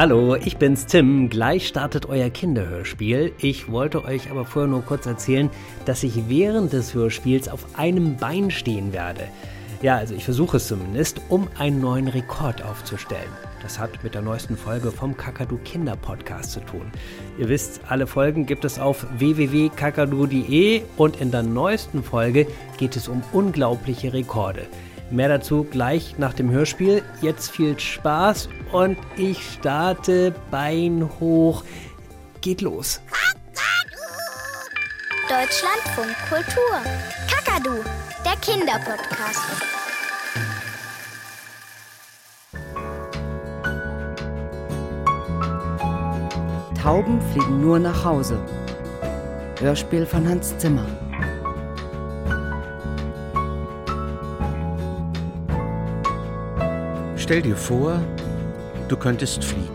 Hallo, ich bin's Tim. Gleich startet euer Kinderhörspiel. Ich wollte euch aber vorher nur kurz erzählen, dass ich während des Hörspiels auf einem Bein stehen werde. Ja, also ich versuche es zumindest, um einen neuen Rekord aufzustellen. Das hat mit der neuesten Folge vom Kakadu Kinder Podcast zu tun. Ihr wisst, alle Folgen gibt es auf www.kakadu.de und in der neuesten Folge geht es um unglaubliche Rekorde. Mehr dazu gleich nach dem Hörspiel. Jetzt viel Spaß und ich starte Bein hoch. Geht los. Deutschlandfunk Kultur. Kakadu, der Kinderpodcast. Tauben fliegen nur nach Hause. Hörspiel von Hans Zimmer. Stell dir vor, du könntest fliegen.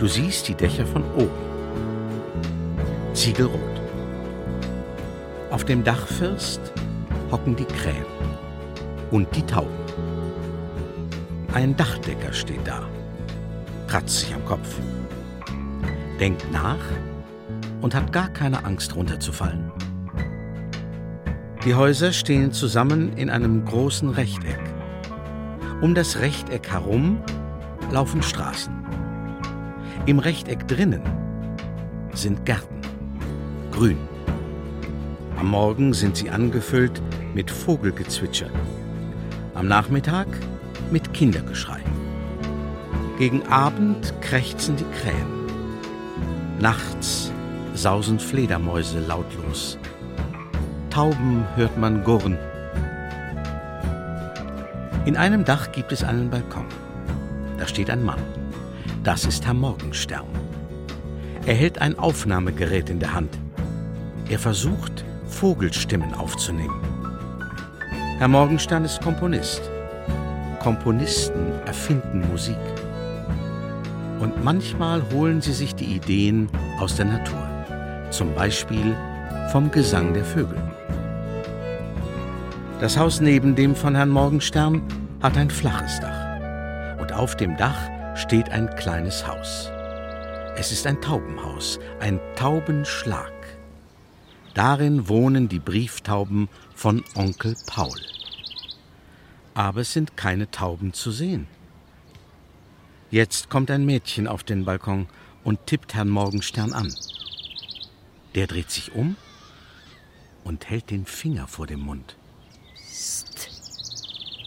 Du siehst die Dächer von oben. Ziegelrot. Auf dem Dachfirst hocken die Krähen und die Tauben. Ein Dachdecker steht da, kratzt sich am Kopf, denkt nach und hat gar keine Angst runterzufallen. Die Häuser stehen zusammen in einem großen Rechteck. Um das Rechteck herum laufen Straßen. Im Rechteck drinnen sind Gärten, grün. Am Morgen sind sie angefüllt mit Vogelgezwitscher. Am Nachmittag mit Kindergeschrei. Gegen Abend krächzen die Krähen. Nachts sausen Fledermäuse lautlos. Tauben hört man gurren. In einem Dach gibt es einen Balkon. Da steht ein Mann. Das ist Herr Morgenstern. Er hält ein Aufnahmegerät in der Hand. Er versucht, Vogelstimmen aufzunehmen. Herr Morgenstern ist Komponist. Komponisten erfinden Musik. Und manchmal holen sie sich die Ideen aus der Natur. Zum Beispiel vom Gesang der Vögel. Das Haus neben dem von Herrn Morgenstern hat ein flaches Dach. Und auf dem Dach steht ein kleines Haus. Es ist ein Taubenhaus, ein Taubenschlag. Darin wohnen die Brieftauben von Onkel Paul. Aber es sind keine Tauben zu sehen. Jetzt kommt ein Mädchen auf den Balkon und tippt Herrn Morgenstern an. Der dreht sich um und hält den Finger vor dem Mund.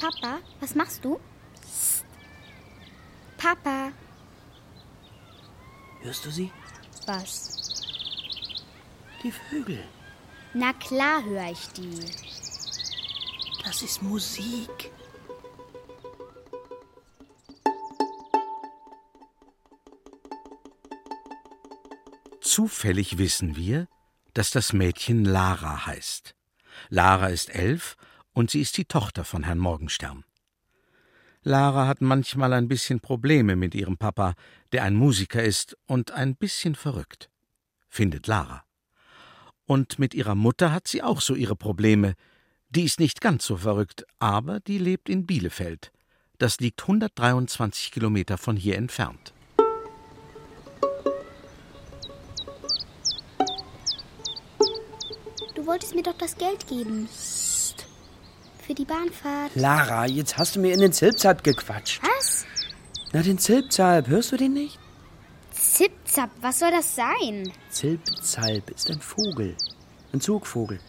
Papa, was machst du? Papa. Hörst du sie? Was? Die Vögel. Na klar höre ich die. Das ist Musik. Zufällig wissen wir, dass das Mädchen Lara heißt. Lara ist elf und sie ist die Tochter von Herrn Morgenstern. Lara hat manchmal ein bisschen Probleme mit ihrem Papa, der ein Musiker ist und ein bisschen verrückt, findet Lara. Und mit ihrer Mutter hat sie auch so ihre Probleme. Die ist nicht ganz so verrückt, aber die lebt in Bielefeld. Das liegt 123 Kilometer von hier entfernt. Du wolltest mir doch das Geld geben. Für die Bahnfahrt. Lara, jetzt hast du mir in den Zilpzalp gequatscht. Was? Na, den Zilpzalp, hörst du den nicht? Zipzap, was soll das sein? Zilpzalp ist ein Vogel. Ein Zugvogel.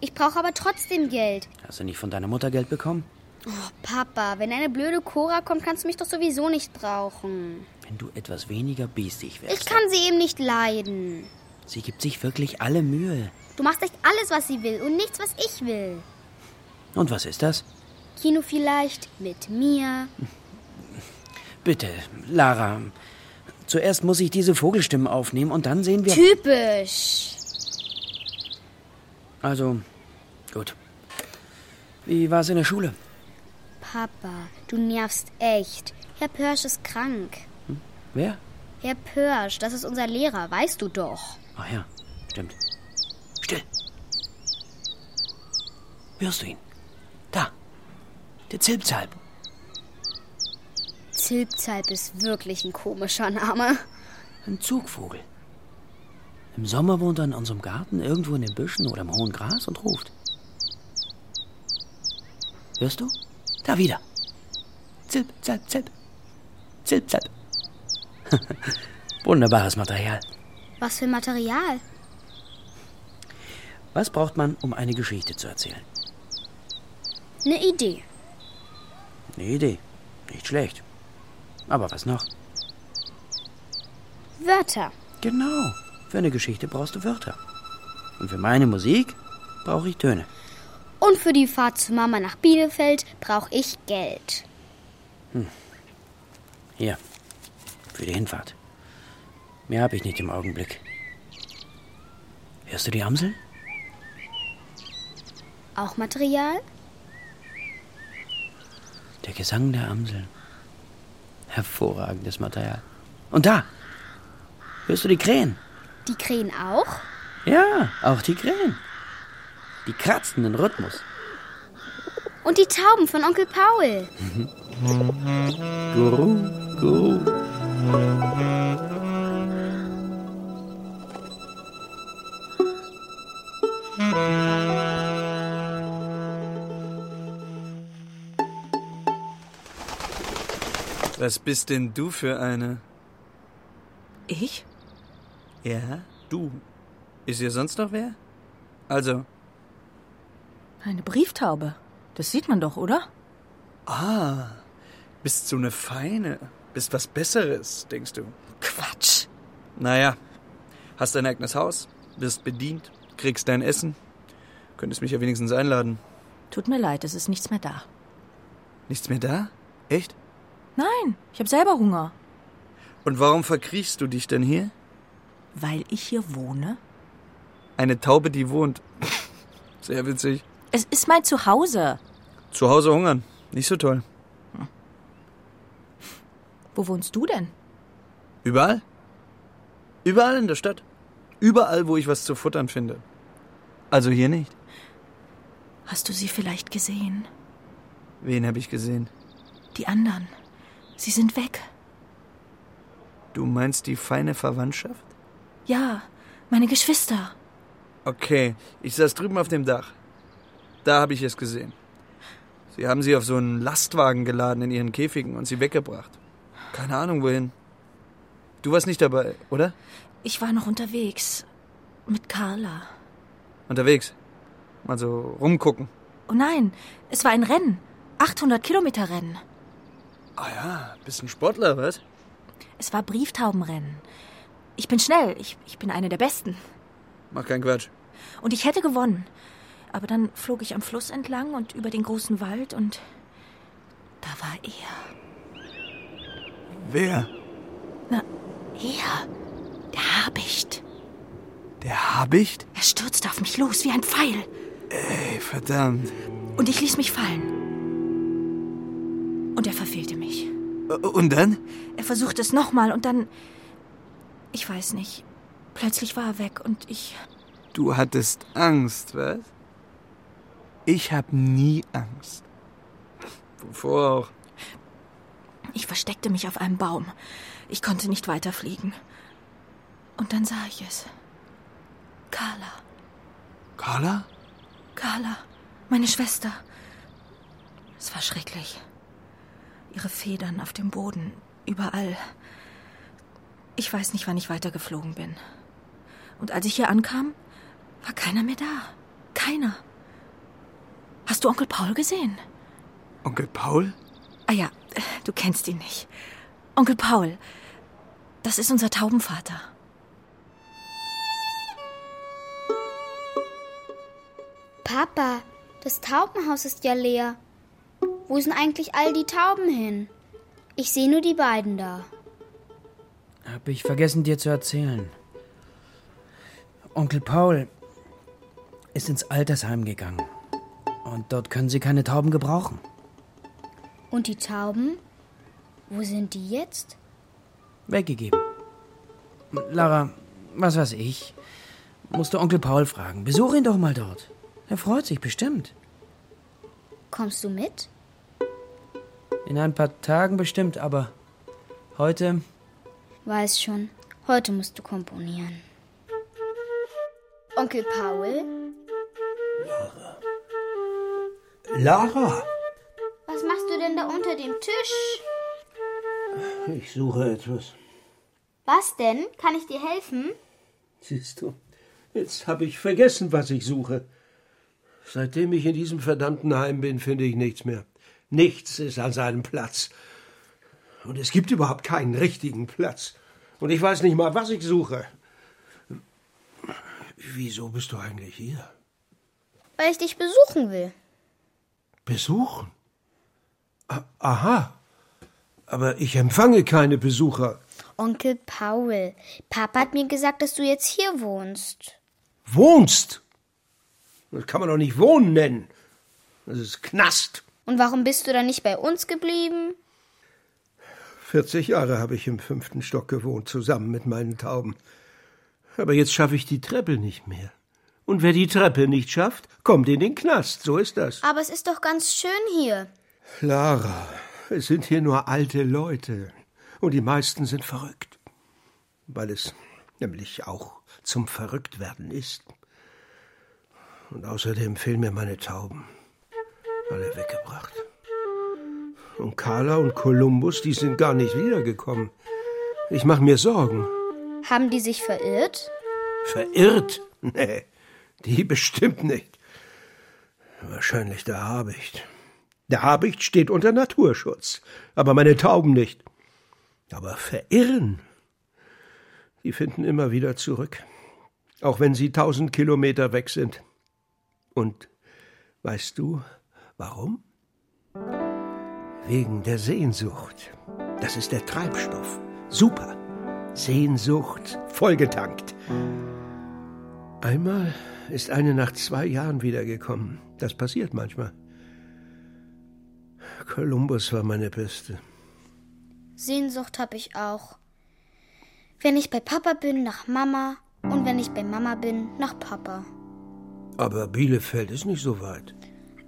Ich brauche aber trotzdem Geld. Hast du nicht von deiner Mutter Geld bekommen? Oh, Papa, wenn eine blöde Cora kommt, kannst du mich doch sowieso nicht brauchen. Wenn du etwas weniger biestig wärst. Ich kann sie eben nicht leiden. Sie gibt sich wirklich alle Mühe. Du machst echt alles, was sie will und nichts, was ich will. Und was ist das? Kino vielleicht mit mir. Bitte, Lara. Zuerst muss ich diese Vogelstimmen aufnehmen und dann sehen wir. Typisch. Also, gut. Wie war es in der Schule? Papa, du nervst echt. Herr Pörsch ist krank. Wer? Herr Pörsch, das ist unser Lehrer, weißt du doch. Ach ja, stimmt. Still. Hörst du ihn? Der Zilpzalp. Zilpzalp ist wirklich ein komischer Name. Ein Zugvogel. Im Sommer wohnt er in unserem Garten, irgendwo in den Büschen oder im hohen Gras und ruft. Hörst du? Da wieder. Zilp, zalp, zilp. Zilp, zalp. Wunderbares Material. Was für Material? Was braucht man, um eine Geschichte zu erzählen? Eine Idee. Eine Idee. Nicht schlecht. Aber was noch? Wörter. Genau. Für eine Geschichte brauchst du Wörter. Und für meine Musik brauche ich Töne. Und für die Fahrt zu Mama nach Bielefeld brauche ich Geld. Hier. Für die Hinfahrt. Mehr habe ich nicht im Augenblick. Hörst du die Amsel? Auch Material? Der Gesang der Amseln. Hervorragendes Material. Und da! Hörst du die Krähen? Die Krähen auch? Ja, auch die Krähen. Die kratzen den Rhythmus. Und die Tauben von Onkel Paul. Guru, guru. Was bist denn du für eine? Ich? Ja, du. Ist hier sonst noch wer? Also, Eine Brieftaube. Das sieht man doch, oder? ah, bist so eine Feine. Bist was Besseres, denkst du? Quatsch. Naja, hast dein eigenes Haus, wirst bedient, kriegst dein Essen. Könntest mich ja wenigstens einladen. Tut mir leid, es ist nichts mehr da. Nichts mehr da? Echt? Nein, ich habe selber Hunger. Und warum verkriechst du dich denn hier? Weil ich hier wohne? Eine Taube, die wohnt. Sehr witzig. Es ist mein Zuhause. Zu Hause hungern. Nicht so toll. Wo wohnst du denn? Überall? Überall in der Stadt. Überall, wo ich was zu futtern finde. Also hier nicht. Hast du sie vielleicht gesehen? Wen habe ich gesehen? Die anderen. Sie sind weg. Du meinst die feine Verwandtschaft? Ja, meine Geschwister. Okay, ich saß drüben auf dem Dach. Da habe ich es gesehen. Sie haben sie auf so einen Lastwagen geladen in ihren Käfigen und sie weggebracht. Keine Ahnung wohin. Du warst nicht dabei, oder? Ich war noch unterwegs. Mit Carla. Unterwegs. Mal so rumgucken. Oh nein, es war ein Rennen. 800 Kilometer Rennen. Ah ja, bist ein Sportler, was? Es war Brieftaubenrennen. Ich bin schnell. Ich, ich bin eine der Besten. Mach keinen Quatsch. Und ich hätte gewonnen. Aber dann flog ich am Fluss entlang und über den großen Wald und da war er. Wer? Na, er. Der Habicht. Der Habicht? Er stürzte auf mich los wie ein Pfeil. Ey, verdammt. Und ich ließ mich fallen. Und er verfehlte mich. Und dann? Er versuchte es nochmal und dann. Ich weiß nicht. Plötzlich war er weg und ich. Du hattest Angst, was? Ich hab nie Angst. Wovor auch? Ich versteckte mich auf einem Baum. Ich konnte nicht weiterfliegen. Und dann sah ich es. Carla. Carla? Carla. Meine Schwester. Es war schrecklich. Ihre Federn auf dem Boden. Überall. Ich weiß nicht, wann ich weitergeflogen bin. Und als ich hier ankam, war keiner mehr da. Keiner. Hast du Onkel Paul gesehen? Onkel Paul? Ah ja, du kennst ihn nicht. Onkel Paul. Das ist unser Taubenvater. Papa, das Taubenhaus ist ja leer. Wo sind eigentlich all die Tauben hin? Ich sehe nur die beiden da. Hab ich vergessen, dir zu erzählen. Onkel Paul ist ins Altersheim gegangen. Und dort können sie keine Tauben gebrauchen. Und die Tauben? Wo sind die jetzt? Weggegeben. Lara, was weiß ich. Musst du Onkel Paul fragen. Besuch ihn doch mal dort. Er freut sich bestimmt. Kommst du mit? In ein paar Tagen bestimmt, aber Heute? Weiß schon. Heute musst du komponieren. Onkel Paul? Lara, Was machst du denn da unter dem Tisch? ich suche etwas. Was denn? Kann ich dir helfen? Siehst du, jetzt habe ich vergessen, was ich suche. Seitdem ich in diesem verdammten Heim bin, finde ich nichts mehr. Nichts ist an seinem Platz. Und es gibt überhaupt keinen richtigen Platz. Und ich weiß nicht mal, was ich suche. Wieso bist du eigentlich hier? Weil ich dich besuchen will. Besuchen? Aha. Aber ich empfange keine Besucher. Onkel Paul, Papa hat mir gesagt, dass du jetzt hier wohnst. Wohnst? Das kann man doch nicht Wohnen nennen. Das ist Knast. Und warum bist du dann nicht bei uns geblieben? 40 Jahre habe ich im fünften Stock gewohnt, zusammen mit meinen Tauben. Aber jetzt schaffe ich die Treppe nicht mehr. Und wer die Treppe nicht schafft, kommt in den Knast. So ist das. Aber es ist doch ganz schön hier. Lara, es sind hier nur alte Leute. Und die meisten sind verrückt. Weil es nämlich auch zum Verrücktwerden ist. Und außerdem fehlen mir meine Tauben. Alle weggebracht. Und Carla und Kolumbus, die sind gar nicht wiedergekommen. Ich mache mir Sorgen. Haben die sich verirrt? Verirrt? Nee, die bestimmt nicht. Wahrscheinlich der Habicht. Der Habicht steht unter Naturschutz, aber meine Tauben nicht. Aber verirren? Die finden immer wieder zurück, auch wenn sie tausend Kilometer weg sind. Und weißt du, warum? Wegen der Sehnsucht. Das ist der Treibstoff. Super. Sehnsucht, vollgetankt. Einmal ist eine nach zwei Jahren wiedergekommen. Das passiert manchmal. Kolumbus war meine Beste. Sehnsucht habe ich auch. Wenn ich bei Papa bin, nach Mama. Und wenn ich bei Mama bin, nach Papa. Aber Bielefeld ist nicht so weit.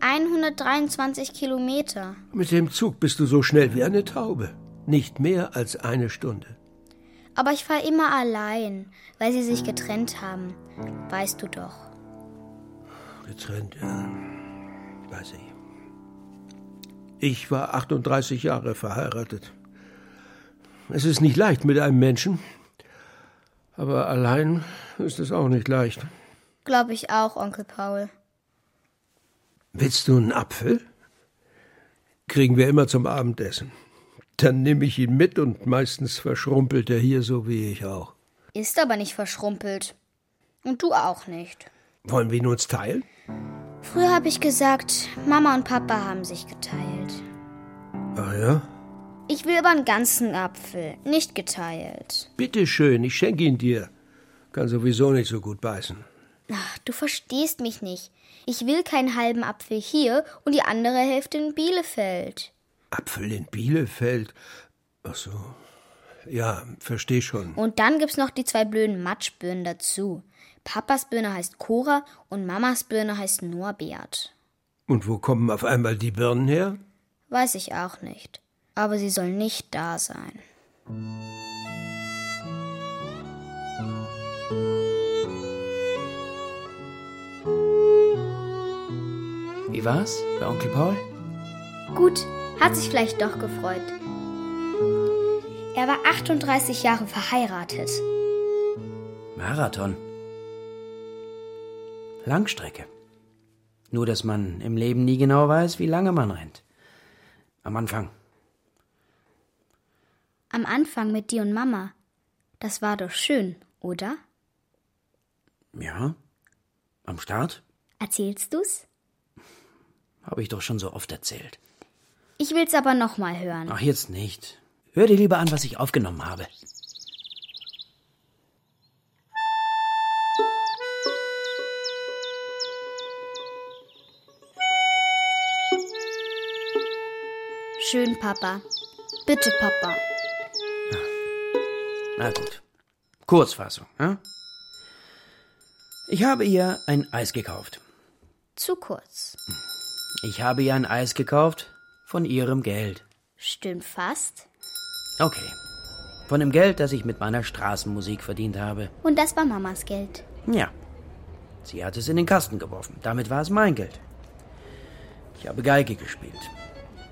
123 Kilometer. Mit dem Zug bist du so schnell wie eine Taube. Nicht mehr als eine Stunde. Aber ich fahre immer allein, weil sie sich getrennt haben. Weißt du doch. Getrennt, ja. Weiß ich. Ich war 38 Jahre verheiratet. Es ist nicht leicht mit einem Menschen. Aber allein ist es auch nicht leicht. Glaube ich auch, Onkel Paul. Willst du einen Apfel? Kriegen wir immer zum Abendessen. Dann nehme ich ihn mit und meistens verschrumpelt er hier so wie ich auch. Ist aber nicht verschrumpelt. Und du auch nicht. Wollen wir ihn uns teilen? Früher habe ich gesagt, Mama und Papa haben sich geteilt. Ah ja? Ich will aber einen ganzen Apfel, nicht geteilt. Bitte schön, ich schenke ihn dir. Kann sowieso nicht so gut beißen. Ach, du verstehst mich nicht. Ich will keinen halben Apfel hier und die andere Hälfte in Bielefeld. Apfel in Bielefeld? Ach so. Ja, versteh schon. Und dann gibt's noch die zwei blöden Matschbirnen dazu. Papas Birne heißt Cora und Mamas Birne heißt Norbert. Und wo kommen auf einmal die Birnen her? Weiß ich auch nicht. Aber sie soll nicht da sein. Wie war's bei Onkel Paul? Gut, hat sich vielleicht doch gefreut. Er war 38 Jahre verheiratet. Marathon. Langstrecke. Nur, dass man im Leben nie genau weiß, wie lange man rennt. Am Anfang. Am Anfang mit dir und Mama. Das war doch schön, oder? Ja. Am Start Erzählst du's? Habe ich doch schon so oft erzählt. Ich will's aber noch mal hören. Ach, jetzt nicht. Hör dir lieber an, was ich aufgenommen habe. Schön, Papa. Bitte, Papa. Na gut. Kurzfassung, ja? Ich habe ihr ein Eis gekauft. Zu kurz. Ich habe ihr ein Eis gekauft von ihrem Geld. Stimmt fast. Okay. Von dem Geld, das ich mit meiner Straßenmusik verdient habe. Und das war Mamas Geld. Ja. Sie hat es in den Kasten geworfen. Damit war es mein Geld. Ich habe Geige gespielt.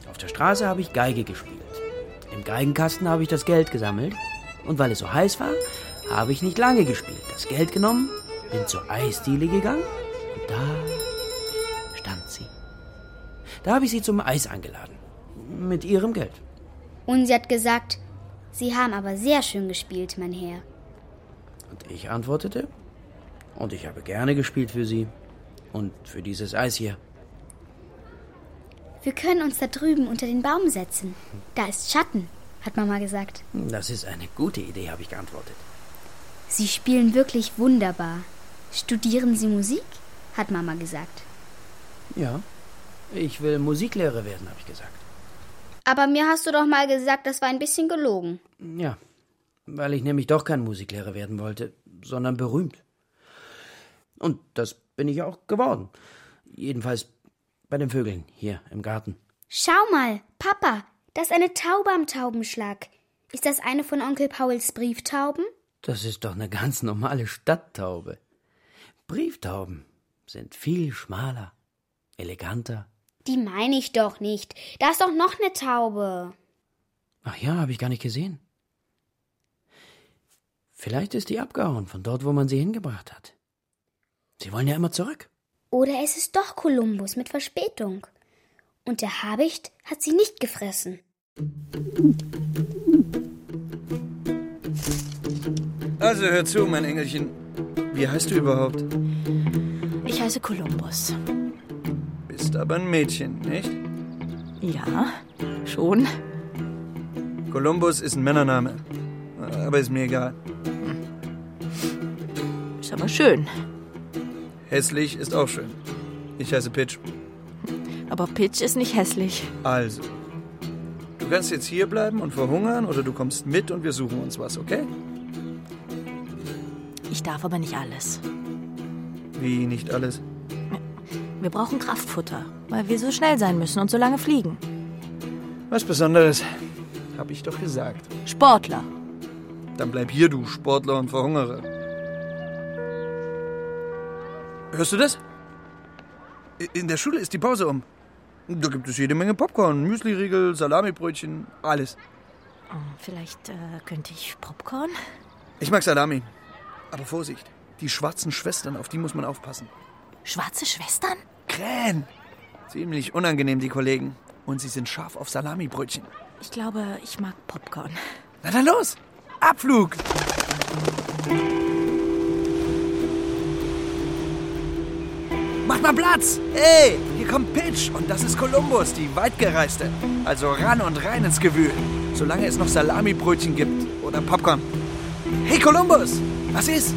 Auf der Straße habe ich Geige gespielt. Im Geigenkasten habe ich das Geld gesammelt. Und weil es so heiß war, habe ich nicht lange gespielt. Das Geld genommen, bin zur Eisdiele gegangen und da. Da habe ich sie zum Eis eingeladen. Mit ihrem Geld. Und sie hat gesagt, Sie haben aber sehr schön gespielt, mein Herr. Und ich antwortete, und ich habe gerne gespielt für Sie und für dieses Eis hier. Wir können uns da drüben unter den Baum setzen. Da ist Schatten, hat Mama gesagt. Das ist eine gute Idee, habe ich geantwortet. Sie spielen wirklich wunderbar. Studieren Sie Musik? hat Mama gesagt. Ja, ich will Musiklehrer werden, habe ich gesagt. Aber mir hast du doch mal gesagt, das war ein bisschen gelogen. Ja, weil ich nämlich doch kein Musiklehrer werden wollte, sondern berühmt. Und das bin ich auch geworden. Jedenfalls bei den Vögeln hier im Garten. Schau mal, Papa, das ist eine Taube am Taubenschlag. Ist das eine von Onkel Pauls Brieftauben? Das ist doch eine ganz normale Stadttaube. Brieftauben sind viel schmaler, eleganter. Die meine ich doch nicht. Da ist doch noch eine Taube. Ach ja, habe ich gar nicht gesehen. Vielleicht ist die abgehauen von dort, wo man sie hingebracht hat. Sie wollen ja immer zurück. Oder es ist doch Kolumbus mit Verspätung. Und der Habicht hat sie nicht gefressen. Also hör zu, mein Engelchen. Wie heißt du überhaupt? Ich heiße Kolumbus. Bist aber ein Mädchen, nicht? Ja, schon. Kolumbus ist ein Männername. Aber ist mir egal. Ist aber schön. Hässlich ist auch schön. Ich heiße Pitch. Aber Pitch ist nicht hässlich. Also. Du kannst jetzt hier bleiben und verhungern oder du kommst mit und wir suchen uns was, okay? Ich darf aber nicht alles. Wie nicht alles? Wir brauchen Kraftfutter, weil wir so schnell sein müssen und so lange fliegen. Was Besonderes. Hab ich doch gesagt. Sportler. Dann bleib hier, du Sportler, und verhungere. Hörst du das? In der Schule ist die Pause um. Da gibt es jede Menge Popcorn, Müsliriegel, Salamibrötchen, alles. Oh, vielleicht äh, könnte ich Popcorn? Ich mag Salami. Aber Vorsicht, die schwarzen Schwestern, auf die muss man aufpassen. Schwarze Schwestern? Krähen. Ziemlich unangenehm, die Kollegen. Und sie sind scharf auf Salamibrötchen. Ich glaube, ich mag Popcorn. Na dann los! Abflug! Macht mal Platz! Ey, hier kommt Pitch und das ist Kolumbus, die Weitgereiste. Also ran und rein ins Gewühl, solange es noch Salamibrötchen gibt oder Popcorn. Hey Kolumbus, was ist?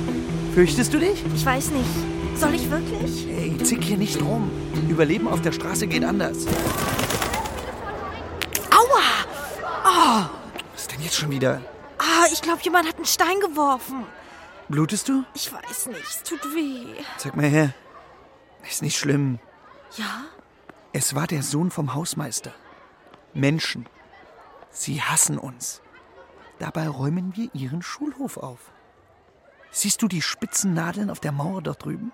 Fürchtest du dich? Ich weiß nicht. Soll ich wirklich? Hey, zick hier nicht rum. Überleben auf der Straße geht anders. Aua! Oh, Was ist denn jetzt schon wieder? ah, ich glaube, jemand hat einen Stein geworfen. Blutest du? Ich weiß nicht, es tut weh. Zeig mal her. Ist nicht schlimm. Ja? Es war der Sohn vom Hausmeister. Menschen. Sie hassen uns. Dabei räumen wir ihren Schulhof auf. Siehst du die spitzen Nadeln auf der Mauer dort drüben?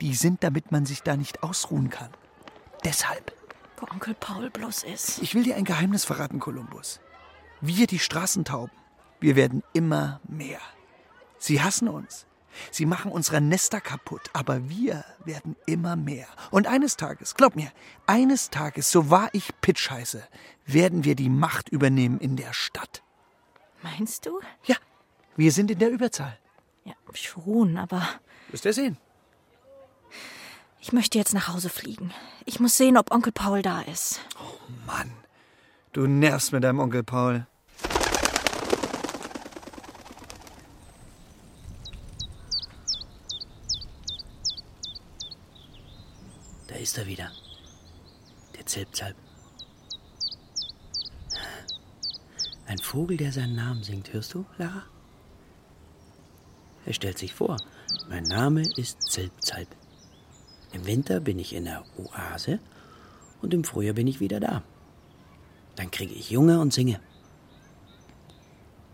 Die sind, damit man sich da nicht ausruhen kann. Deshalb. Wo Onkel Paul bloß ist. Ich will dir ein Geheimnis verraten, Kolumbus. Wir, die Straßentauben, wir werden immer mehr. Sie hassen uns. Sie machen unsere Nester kaputt, aber wir werden immer mehr. Und eines Tages, glaub mir, eines Tages, so wahr ich Pitch heiße, werden wir die Macht übernehmen in der Stadt. Meinst du? Ja, wir sind in der Überzahl. Ja, schon, aber Wirst ihr sehen. Ich möchte jetzt nach Hause fliegen. Ich muss sehen, ob Onkel Paul da ist. Mann, du nervst mit deinem Onkel Paul. Da ist er wieder. Der Zilpzalp. Ein Vogel, der seinen Namen singt. Hörst du, Lara? Er stellt sich vor. Mein Name ist Zilpzalp. Im Winter bin ich in der Oase und im Frühjahr bin ich wieder da. Dann kriege ich Junge und singe.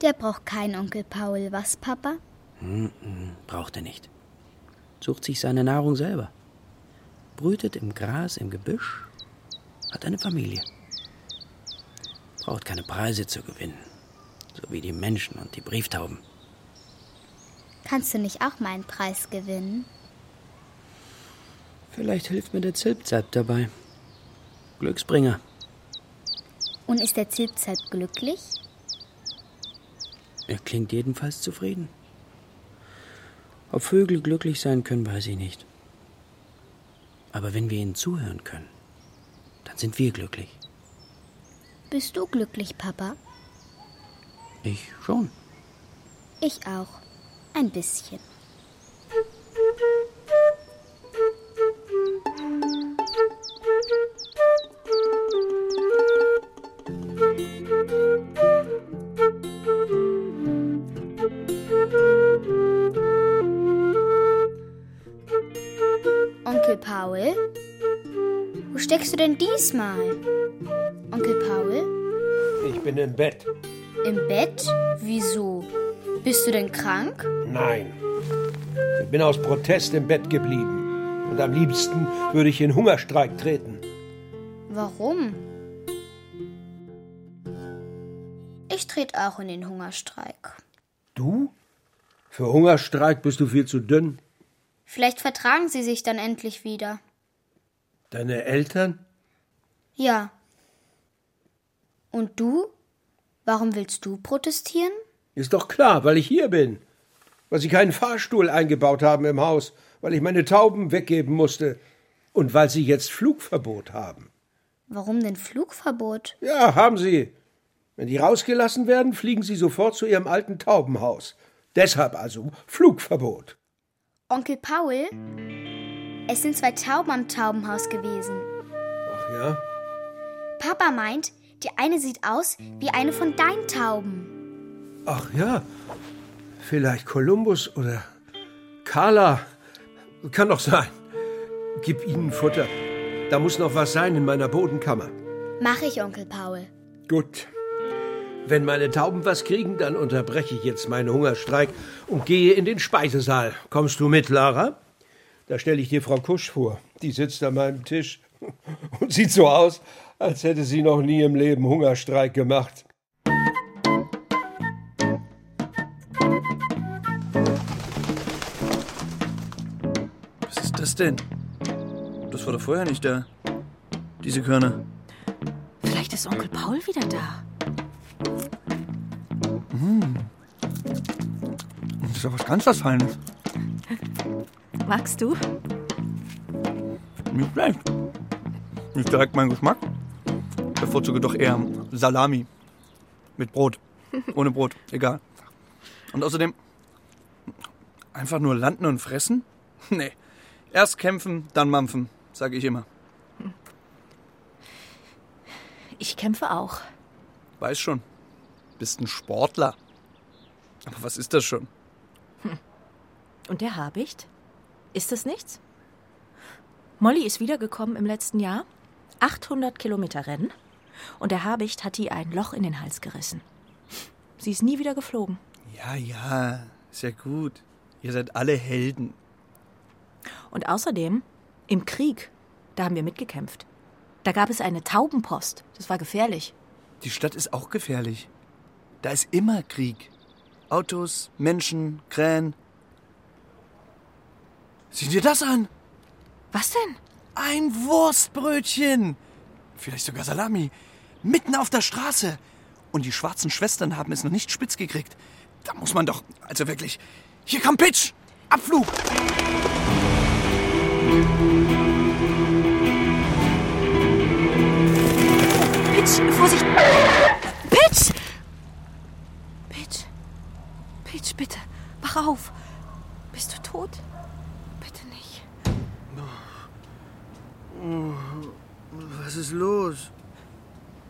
Der braucht keinen Onkel Paul, was, Papa? Braucht er nicht. Sucht sich seine Nahrung selber. Brütet im Gras, im Gebüsch, hat eine Familie. Braucht keine Preise zu gewinnen. So wie die Menschen und die Brieftauben. Kannst du nicht auch mal einen Preis gewinnen? Vielleicht hilft mir der Zilpzalp dabei. Glücksbringer. Und ist der Zilpzalp glücklich? Er klingt jedenfalls zufrieden. Ob Vögel glücklich sein können, weiß ich nicht. Aber wenn wir ihnen zuhören können, dann sind wir glücklich. Bist du glücklich, Papa? Ich schon. Ich auch. Ein bisschen. Diesmal? Onkel Paul? Ich bin im Bett. Im Bett? Wieso? Bist du denn krank? Nein. Ich bin aus Protest im Bett geblieben. Und am liebsten würde ich in Hungerstreik treten. Warum? Ich trete auch in den Hungerstreik. Du? Für Hungerstreik bist du viel zu dünn. Vielleicht vertragen sie sich dann endlich wieder. Deine Eltern? Ja. Und du? Warum willst du protestieren? Ist doch klar, weil ich hier bin. Weil sie keinen Fahrstuhl eingebaut haben im Haus, weil ich meine Tauben weggeben musste und weil sie jetzt Flugverbot haben. Warum denn Flugverbot? Ja, haben sie. Wenn die rausgelassen werden, fliegen sie sofort zu ihrem alten Taubenhaus. Deshalb also Flugverbot. Onkel Paul? Es sind zwei Tauben am Taubenhaus gewesen. Ach ja? Papa meint, die eine sieht aus wie eine von deinen Tauben. Ach ja. Vielleicht Kolumbus oder Carla. Kann doch sein. Gib ihnen Futter. Da muss noch was sein in meiner Bodenkammer. Mach ich, Onkel Paul. Gut. Wenn meine Tauben was kriegen, dann unterbreche ich jetzt meinen Hungerstreik und gehe in den Speisesaal. Kommst du mit, Lara? Da stelle ich dir Frau Kusch vor. Die sitzt an meinem Tisch und sieht so aus, als hätte sie noch nie im Leben Hungerstreik gemacht. Was ist das denn? Das war doch vorher nicht da. Diese Körner. Vielleicht ist Onkel Paul wieder da. Das ist doch was ganz was Feines. Magst du? Nicht schlecht. Nicht direkt mein Geschmack. Bevorzuge doch eher Salami. Mit Brot. Ohne Brot. Egal. Und außerdem. Einfach nur landen und fressen? Nee. Erst kämpfen, dann mampfen, sage ich immer. Ich kämpfe auch. Weiß schon. Bist ein Sportler. Aber was ist das schon? Und der Habicht? Ist es nichts? Molly ist wiedergekommen im letzten Jahr. 800 Kilometer Rennen. Und der Habicht hat ihr ein Loch in den Hals gerissen. Sie ist nie wieder geflogen. Ja, ja. Ist ja gut. Ihr seid alle Helden. Und außerdem, im Krieg, da haben wir mitgekämpft. Da gab es eine Taubenpost. Das war gefährlich. Die Stadt ist auch gefährlich. Da ist immer Krieg. Autos, Menschen, Krähen. Sieh dir das an! Was denn? Ein Wurstbrötchen! Vielleicht sogar Salami. Mitten auf der Straße. Und die schwarzen Schwestern haben es noch nicht spitz gekriegt. Da muss man doch. Also wirklich. Hier kommt Pitch! Abflug! Pitch, Vorsicht! Pitch! Pitch! Pitch, bitte, wach auf. Bist du tot? Bitte nicht. Was ist los?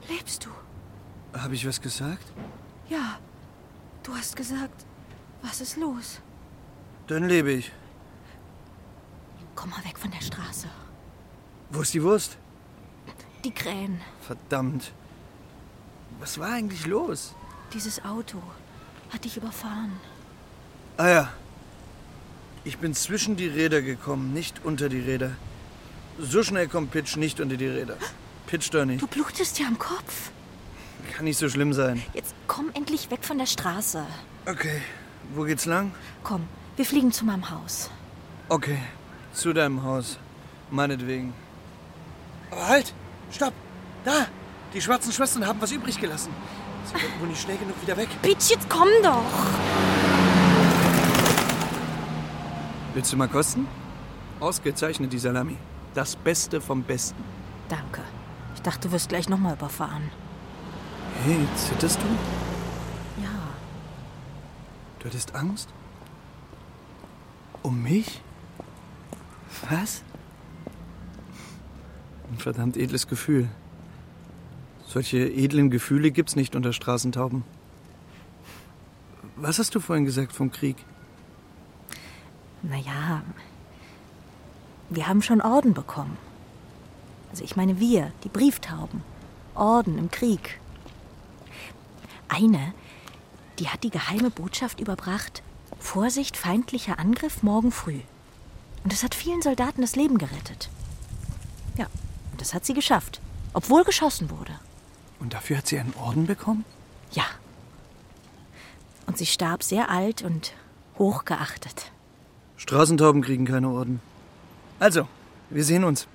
Lebst du? Habe ich was gesagt? Ja. Du hast gesagt, was ist los? Dann lebe ich. Komm mal weg von der Straße. Wo ist die Wurst? Die Krähen, Verdammt. Was war eigentlich los? dieses Auto. Hat dich überfahren. Ah ja. Ich bin zwischen die Räder gekommen, nicht unter die Räder. So schnell kommt Pitch nicht unter die Räder. Pitch doch nicht. Du blutest ja am Kopf. Kann nicht so schlimm sein. Jetzt komm endlich weg von der Straße. Okay. Wo geht's lang? Komm, wir fliegen zu meinem Haus. Okay. Zu deinem Haus. Meinetwegen. Aber halt! Stopp! Da! Die schwarzen Schwestern haben was übrig gelassen. Sie kommen wohl nicht schnell genug wieder weg. Pitch, jetzt komm doch! Willst du mal kosten? Ausgezeichnet, die Salami. Das Beste vom Besten. Danke. Ich dachte, du wirst gleich nochmal überfahren. Hey, zitterst du? Ja. Du hattest Angst? Um mich? Was? Ein verdammt edles Gefühl. Solche edlen Gefühle gibt's nicht unter Straßentauben. Was hast du vorhin gesagt vom Krieg? Naja, wir haben schon Orden bekommen. Also ich meine wir, die Brieftauben. Orden im Krieg. Eine, die hat die geheime Botschaft überbracht. Vorsicht, feindlicher Angriff morgen früh. Und das hat vielen Soldaten das Leben gerettet. Ja, und das hat sie geschafft, obwohl geschossen wurde. Und dafür hat sie einen Orden bekommen? Ja. Und sie starb sehr alt und hochgeachtet. Straßentauben kriegen keine Orden. Also, wir sehen uns.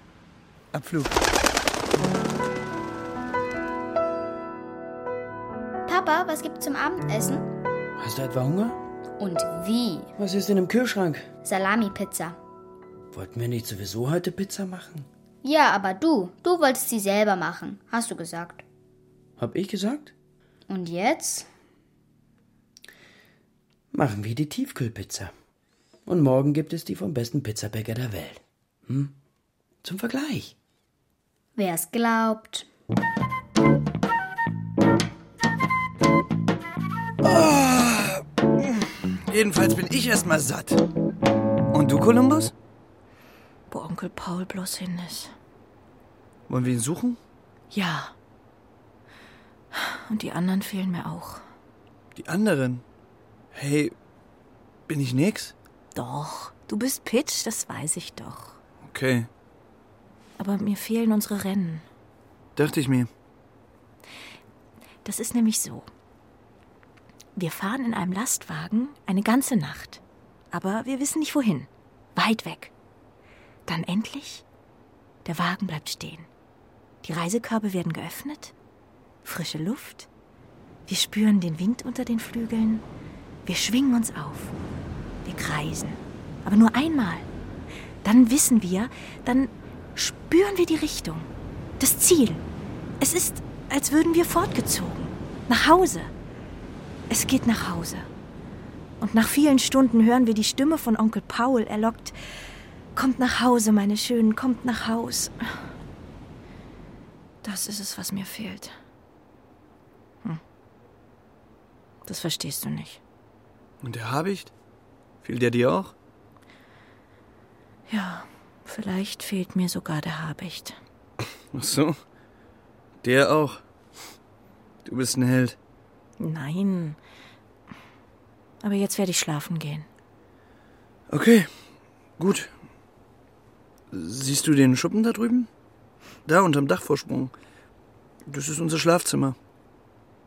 Abflug. Papa, was gibt's zum Abendessen? Hast du etwa Hunger? Und wie? Was ist denn im Kühlschrank? Salami-Pizza. Wollten wir nicht sowieso heute Pizza machen? Ja, aber du, du wolltest sie selber machen, hast du gesagt. Hab ich gesagt? Und jetzt? Machen wir die Tiefkühlpizza. Und morgen gibt es die vom besten Pizzabäcker der Welt. Hm? Zum Vergleich. Wer's glaubt. Jedenfalls bin ich erstmal satt. Und du, Kolumbus? Wo Onkel Paul bloß hin ist. Wollen wir ihn suchen? Ja. Und die anderen fehlen mir auch. Die anderen? Hey, bin ich nix? Doch, du bist Pitch, das weiß ich doch. Okay, Aber mir fehlen unsere Rennen. dachte ich mir. Das ist nämlich so. Wir fahren in einem Lastwagen eine ganze Nacht. Aber wir wissen nicht wohin. Weit weg. Dann endlich, der Wagen bleibt stehen. Die Reisekörbe werden geöffnet. Frische Luft. Wir spüren den Wind unter den Flügeln. Wir schwingen uns auf. Wir kreisen. Aber nur einmal. Dann wissen wir, dann spüren wir die Richtung. Das Ziel. Es ist, als würden wir fortgezogen. Nach Hause. Es geht nach Hause. Und nach vielen Stunden hören wir die Stimme von Onkel Paul. Er lockt, kommt nach Hause, meine Schönen, kommt nach Haus. Das ist es, was mir fehlt. Hm. Das verstehst du nicht. Und der Habicht? Fehlt der dir auch? Ja, vielleicht fehlt mir sogar der Habicht. Ach so. Der auch. Du bist ein Held. Nein. Aber jetzt werde ich schlafen gehen. Okay, gut. Siehst du den Schuppen da drüben? Da unterm Dachvorsprung. Das ist unser Schlafzimmer.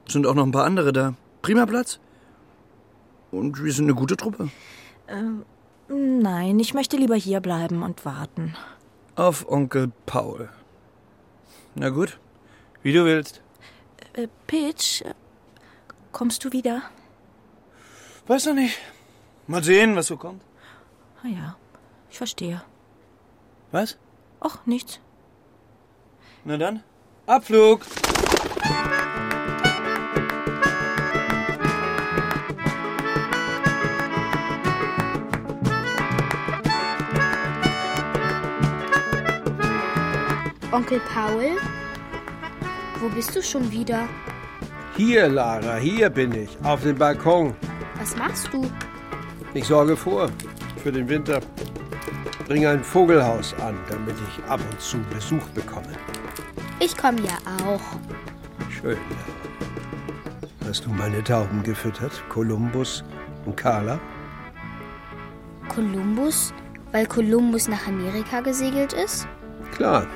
Sind auch noch ein paar andere da. Prima Platz. Und wir sind eine gute Truppe. Nein, ich möchte lieber hier bleiben und warten. Auf Onkel Paul. Na gut, wie du willst. Äh, Pitch, kommst du wieder? Weiß noch nicht. Mal sehen, was so kommt. Ah ja, ich verstehe. Was? Ach, nichts. Na dann, Abflug. Onkel Paul? Wo bist du schon wieder? Hier, Lara, hier bin ich, auf dem Balkon. Was machst du? Ich sorge vor für den Winter. Bringe ein Vogelhaus an, damit ich ab und zu Besuch bekomme. Ich komme ja auch. Schön. Hast du meine Tauben gefüttert? Kolumbus und Carla? Kolumbus? Weil Kolumbus nach Amerika gesegelt ist? Klar.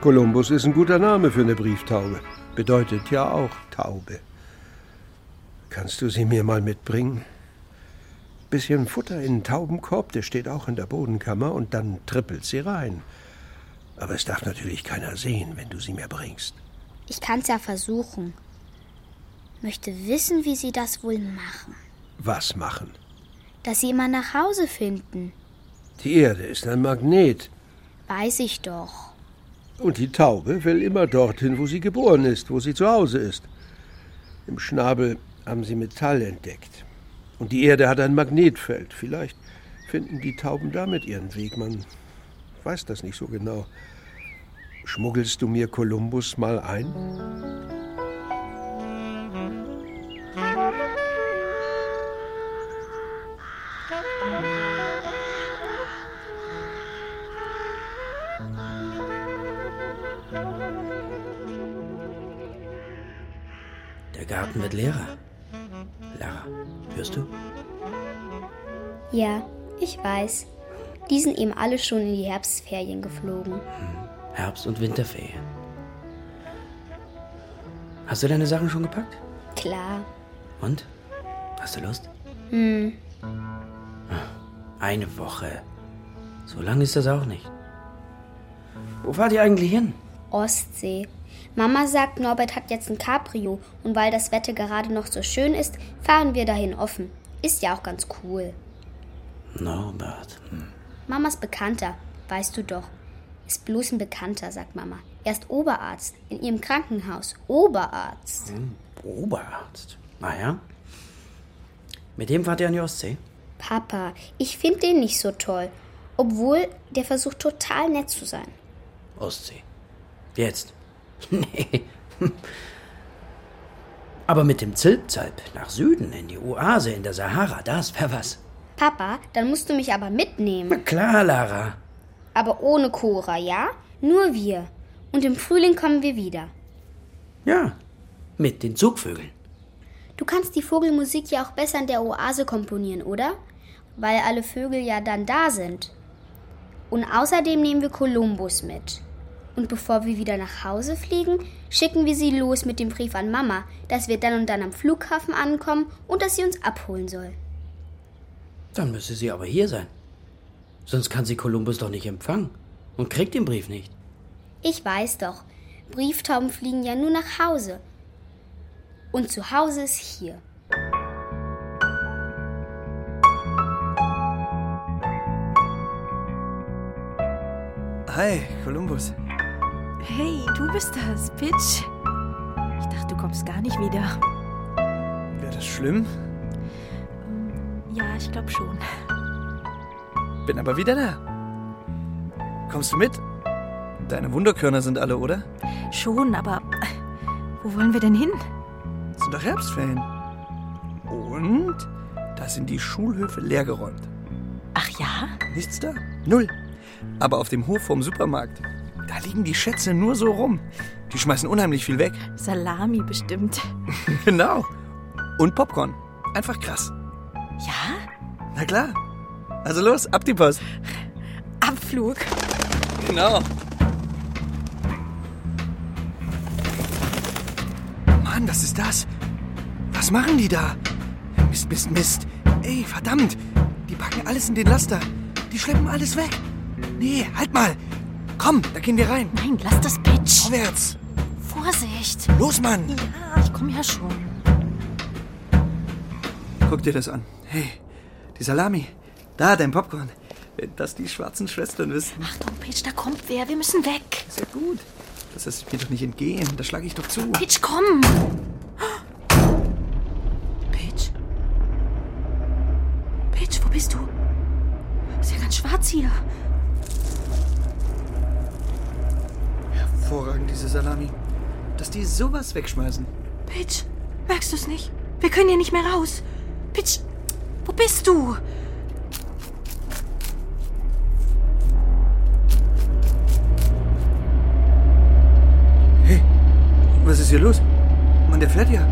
Kolumbus ist ein guter Name für eine Brieftaube. Bedeutet ja auch Taube. Kannst du sie mir mal mitbringen? Bisschen Futter in den Taubenkorb, der steht auch in der Bodenkammer, und dann trippelt sie rein. Aber es darf natürlich keiner sehen, wenn du sie mir bringst. Ich kann's ja versuchen. Möchte wissen, wie sie das wohl machen. Was machen? Dass sie immer nach Hause finden. Die Erde ist ein Magnet. Weiß ich doch. Und die Taube will immer dorthin, wo sie geboren ist, wo sie zu Hause ist. Im Schnabel haben sie Metall entdeckt. Und die Erde hat ein Magnetfeld. Vielleicht finden die Tauben damit ihren Weg. Man weiß das nicht so genau. Schmuggelst du mir Kolumbus mal ein? Der Garten wird leerer. Lara, hörst du? Ja, ich weiß. Die sind eben alle schon in die Herbstferien geflogen. Herbst- und Winterferien. Hast du deine Sachen schon gepackt? Klar. Und? Hast du Lust? Hm. Eine Woche. So lange ist das auch nicht. Wo fahrt ihr eigentlich hin? Ostsee. Mama sagt, Norbert hat jetzt ein Cabrio und weil das Wetter gerade noch so schön ist, fahren wir dahin offen. Ist ja auch ganz cool. Norbert. Hm. Mamas Bekannter, weißt du doch. Ist bloß ein Bekannter, sagt Mama. Er ist Oberarzt in ihrem Krankenhaus. Oberarzt. Hm. Oberarzt. Ah ja? Mit dem fahrt ihr an die Ostsee? Papa, ich finde den nicht so toll. Obwohl, der versucht total nett zu sein. Ostsee. Jetzt. Nee. Aber mit dem Zilpzalp nach Süden in die Oase in der Sahara, das wär was. Papa, dann musst du mich aber mitnehmen. Na klar, Lara. Aber ohne Cora, ja? Nur wir. Und im Frühling kommen wir wieder. Ja, mit den Zugvögeln. Du kannst die Vogelmusik ja auch besser in der Oase komponieren, oder? Weil alle Vögel ja dann da sind. Und außerdem nehmen wir Kolumbus mit. Und bevor wir wieder nach Hause fliegen, schicken wir sie los mit dem Brief an Mama, dass wir dann und dann am Flughafen ankommen und dass sie uns abholen soll. Dann müsste sie aber hier sein. Sonst kann sie Kolumbus doch nicht empfangen und kriegt den Brief nicht. Ich weiß doch, Brieftauben fliegen ja nur nach Hause. Und zu Hause ist hier. Hi, Kolumbus. Hey, du bist das, Pitch. Ich dachte, du kommst gar nicht wieder. Wäre das schlimm? Ja, ich glaube schon. Bin aber wieder da. Kommst du mit? Deine Wunderkörner sind alle, oder? Schon, aber wo wollen wir denn hin? Sind doch Herbstferien. Und da sind die Schulhöfe leergeräumt. Ach ja? Nichts da. Null. Aber auf dem Hof vom Supermarkt, da liegen die Schätze nur so rum. Die schmeißen unheimlich viel weg. Salami bestimmt. genau. Und Popcorn. Einfach krass. Ja? Na klar. Also los, ab die Post. Abflug. Genau. Mann, was ist das? Was machen die da? Mist, Mist, Mist. Ey, verdammt. Die packen alles in den Laster. Die schleppen alles weg. Nee, halt mal. Komm, da gehen wir rein. Nein, lass das Pitch. Vorwärts. Vorsicht. Los, Mann. Ja, ich komme ja schon. Guck dir das an. Hey, die Salami. Da, dein Popcorn. Wenn das die schwarzen Schwestern wüssten. Achtung, Pitch, da kommt wer. Wir müssen weg. Ist ja gut. Das lässt mir doch nicht entgehen. Da schlage ich doch zu. Pitch, komm. Sowas wegschmeißen. Pitch, merkst du es nicht? Wir können hier nicht mehr raus. Pitch, wo bist du? Hey, was ist hier los? Mann, der fährt ja.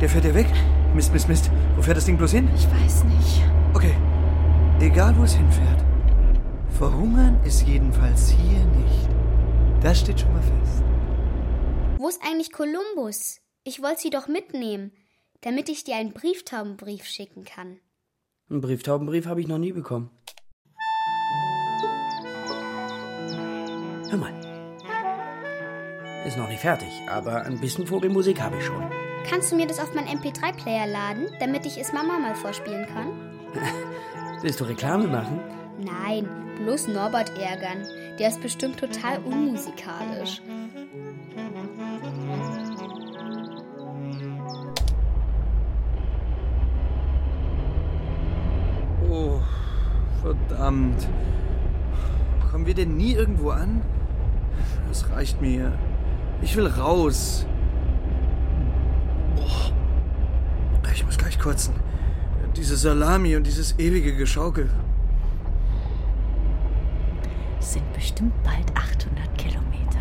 Der fährt ja weg. Mist, Mist, Mist. Wo fährt das Ding bloß hin? Ich weiß nicht. Okay. Egal, wo es hinfährt. Verhungern ist jedenfalls hier nicht. Das steht schon mal fest. Wo ist eigentlich Kolumbus? Ich wollte sie doch mitnehmen, damit ich dir einen Brieftaubenbrief schicken kann. Einen Brieftaubenbrief habe ich noch nie bekommen. Hör mal. Ist noch nicht fertig, aber ein bisschen Vogelmusik habe ich schon. Kannst du mir das auf meinen MP3-Player laden, damit ich es Mama mal vorspielen kann? Willst du Reklame machen? Nein, bloß Norbert ärgern. Der ist bestimmt total unmusikalisch. Verdammt. Kommen wir denn nie irgendwo an? Das reicht mir. Ich will raus. Boah. Ich muss gleich kotzen. Diese Salami und dieses ewige Geschaukel. Es sind bestimmt bald 800 Kilometer.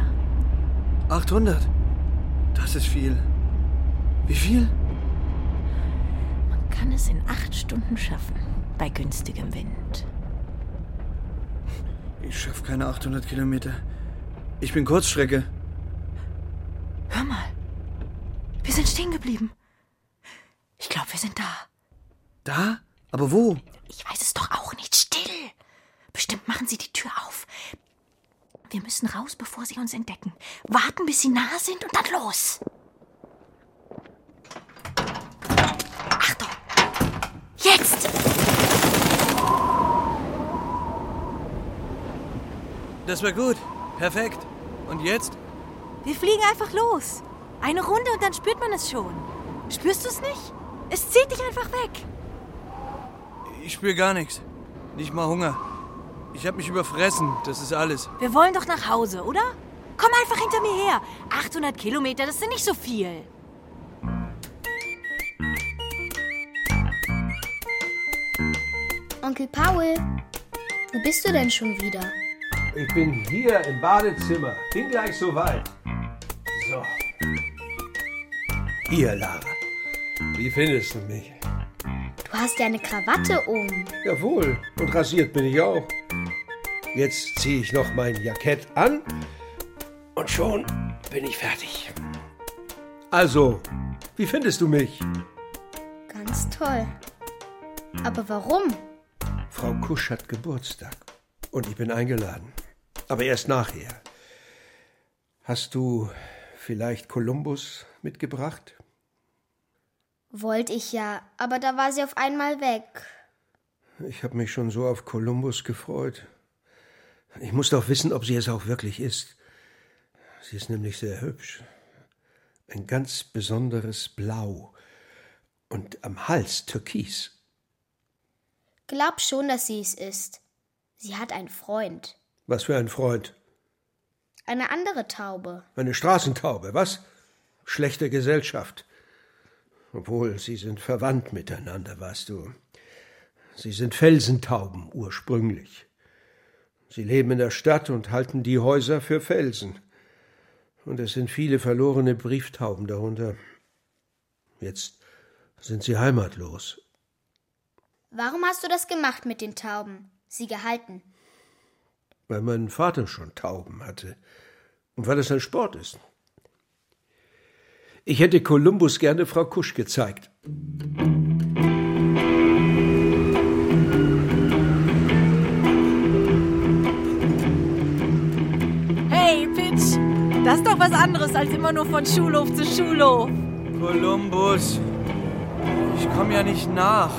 800? Das ist viel. Wie viel? Man kann es in acht Stunden schaffen, bei günstigem Wind. Ich schaff keine 800 Kilometer. Ich bin Kurzstrecke. Hör mal. Wir sind stehen geblieben. Ich glaube, wir sind da. Da? Aber wo? Ich weiß es doch auch nicht. Still. Bestimmt machen sie die Tür auf. Wir müssen raus, bevor sie uns entdecken. Warten, bis sie nah sind und dann los. Achtung! Jetzt! Das war gut. Perfekt. Und jetzt? Wir fliegen einfach los. Eine Runde und dann spürt man es schon. Spürst du es nicht? Es zieht dich einfach weg. Ich spüre gar nichts. Nicht mal Hunger. Ich habe mich überfressen. Das ist alles. Wir wollen doch nach Hause, oder? Komm einfach hinter mir her. 800 Kilometer, das sind nicht so viel. Onkel Paul, wo bist du denn schon wieder? Ich bin hier im Badezimmer. Bin gleich soweit. So. Hier, Lara. Wie findest du mich? Du hast ja eine Krawatte um. Jawohl. Und rasiert bin ich auch. Jetzt ziehe ich noch mein Jackett an und schon bin ich fertig. Also, wie findest du mich? Ganz toll. Aber warum? Frau Kusch hat Geburtstag und ich bin eingeladen. Aber erst nachher. Hast du vielleicht Kolumbus mitgebracht? Wollte ich ja, aber da war sie auf einmal weg. Ich habe mich schon so auf Kolumbus gefreut. Ich muss doch wissen, ob sie es auch wirklich ist. Sie ist nämlich sehr hübsch. Ein ganz besonderes Blau. Und am Hals Türkis. Glaub schon, dass sie es ist. Sie hat einen Freund. Was für ein Freund. Eine andere Taube. Eine Straßentaube, was? Schlechte Gesellschaft. Obwohl, sie sind verwandt miteinander, weißt du. Sie sind Felsentauben ursprünglich. Sie leben in der Stadt und halten die Häuser für Felsen. Und es sind viele verlorene Brieftauben darunter. Jetzt sind sie heimatlos. Warum hast du das gemacht mit den Tauben? Sie gehalten. Weil mein Vater schon Tauben hatte. Und weil es ein Sport ist. Ich hätte Kolumbus gerne Frau Kusch gezeigt. Hey, Pitch. Das ist doch was anderes als immer nur von Schulhof zu Schulhof. Kolumbus. Ich komme ja nicht nach.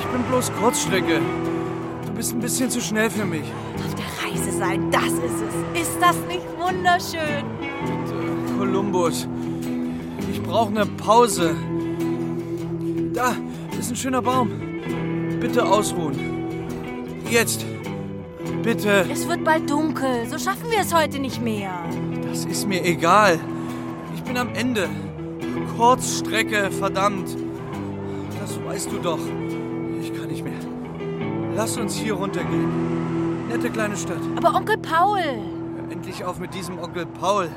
Ich bin bloß Kurzstrecke. Du bist ein bisschen zu schnell für mich. Reise sein, das ist es. Ist das nicht wunderschön? Bitte, Kolumbus. Ich brauche eine Pause. Da ist ein schöner Baum. Bitte ausruhen. Jetzt. Bitte. Es wird bald dunkel. So schaffen wir es heute nicht mehr. Das ist mir egal. Ich bin am Ende. Kurzstrecke, verdammt. Das weißt du doch. Ich kann nicht mehr. Lass uns hier runtergehen. Nette kleine Stadt. Aber Onkel Paul. Hör endlich auf mit diesem Onkel Paul.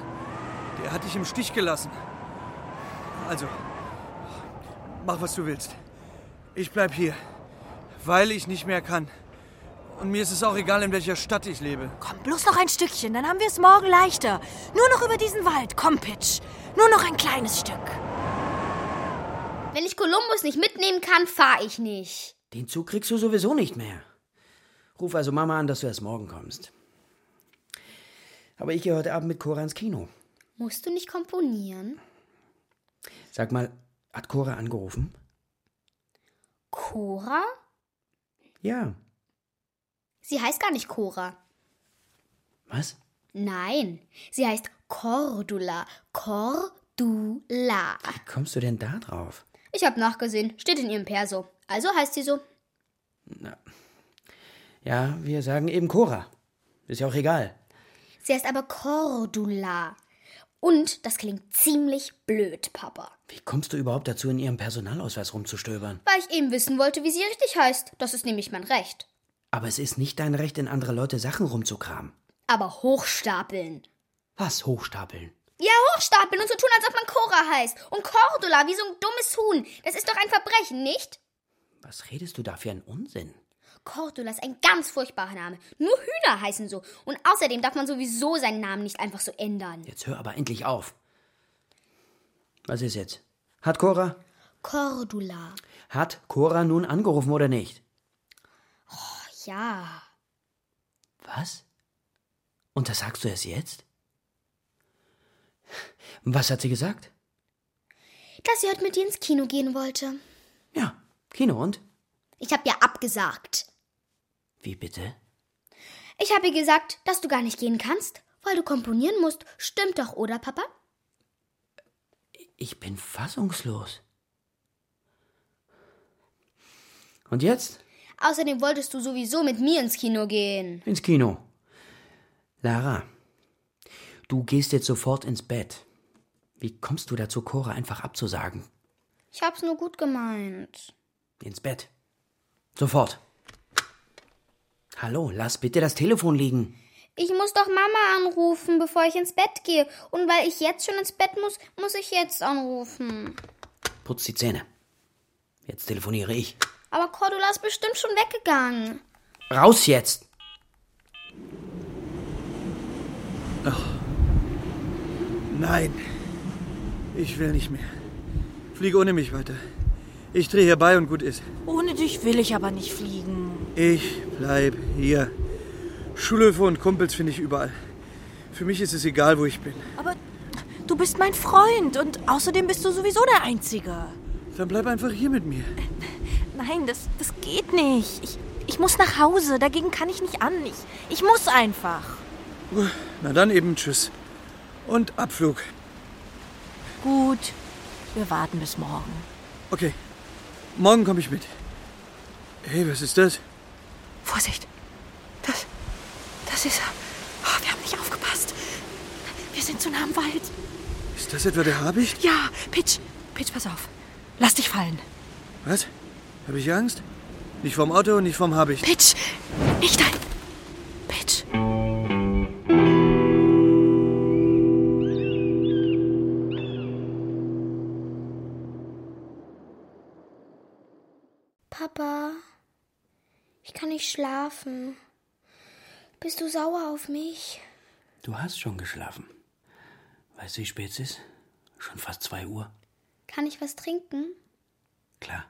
Der hat dich im Stich gelassen. Also, Mach, was du willst. Ich bleib hier, weil ich nicht mehr kann. Und mir ist es auch egal, in welcher Stadt ich lebe. Komm, bloß noch ein Stückchen, dann haben wir es morgen leichter. Nur noch über diesen Wald. Komm, Pitch. Nur noch ein kleines Stück. Wenn ich Kolumbus nicht mitnehmen kann, fahre ich nicht. Den Zug kriegst du sowieso nicht mehr. Ruf also Mama an, dass du erst morgen kommst. Aber ich gehe heute Abend mit Cora ins Kino. Musst du nicht komponieren? Sag mal, hat Cora angerufen? Cora? Ja. Sie heißt gar nicht Cora. Was? Nein, sie heißt Cordula. Cordula. Wie kommst du denn da drauf? Ich habe nachgesehen, steht in ihrem Perso. Also heißt sie so. Ja, wir sagen eben Cora. Ist ja auch egal. Sie heißt aber Cordula. Und das klingt ziemlich blöd, Papa. Wie kommst du überhaupt dazu, in ihrem Personalausweis rumzustöbern? Weil ich eben wissen wollte, wie sie richtig heißt. Das ist nämlich mein Recht. Aber es ist nicht dein Recht, in andere Leute Sachen rumzukramen. Aber hochstapeln. Was hochstapeln? Ja, hochstapeln und so tun, als ob man Cora heißt. Und Cordula, wie so ein dummes Huhn. Das ist doch ein Verbrechen, nicht? Was redest du da für einen Unsinn? Cordula ist ein ganz furchtbarer Name. Nur Hühner heißen so. Und außerdem darf man sowieso seinen Namen nicht einfach so ändern. Jetzt hör aber endlich auf. Was ist jetzt? Hat Cora? Cordula. Hat Cora nun angerufen oder nicht? Ja. Was? Und das sagst du erst jetzt? Was hat sie gesagt? Dass sie heute mit dir ins Kino gehen wollte. Ja, Kino und? Ich hab ja abgesagt. Wie bitte? Ich habe ihr gesagt, dass du gar nicht gehen kannst, weil du komponieren musst. Stimmt doch, oder, Papa? Ich bin fassungslos. Und jetzt? Außerdem wolltest du sowieso mit mir ins Kino gehen. Ins Kino. Lara, du gehst jetzt sofort ins Bett. Wie kommst du dazu, Cora einfach abzusagen? Ich hab's nur gut gemeint. Ins Bett. Sofort. Hallo, lass bitte das Telefon liegen. Ich muss doch Mama anrufen, bevor ich ins Bett gehe. Und weil ich jetzt schon ins Bett muss, muss ich jetzt anrufen. Putz die Zähne. Jetzt telefoniere ich. Aber Cordula ist bestimmt schon weggegangen. Raus jetzt! Nein. Ich will nicht mehr. Flieg ohne mich weiter. Ich drehe hier bei und gut ist. Ohne dich will ich aber nicht fliegen. Ich bleib hier. Schulhöfe und Kumpels finde ich überall. Für mich ist es egal, wo ich bin. Aber du bist mein Freund und außerdem bist du sowieso der Einzige. Dann bleib einfach hier mit mir. Nein, das, das geht nicht. Ich, ich muss nach Hause, dagegen kann ich nicht an. Ich, ich muss einfach. Na dann eben tschüss. Und Abflug. Gut, wir warten bis morgen. Okay. Morgen komme ich mit. Hey, was ist das? Vorsicht, das, das ist er. Oh, wir haben nicht aufgepasst. Wir sind zu nah am Wald. Ist das etwa der Habicht? Ja, Pitch, Pitch, pass auf. Lass dich fallen. Was? Habe ich Angst? Nicht vom Auto und nicht vom Habicht. Pitch, nicht dein. Pitch. Papa, ich kann nicht schlafen. Bist du sauer auf mich? Du hast schon geschlafen. Weißt du, wie spät es ist? Schon fast zwei Uhr. Kann ich was trinken? Klar.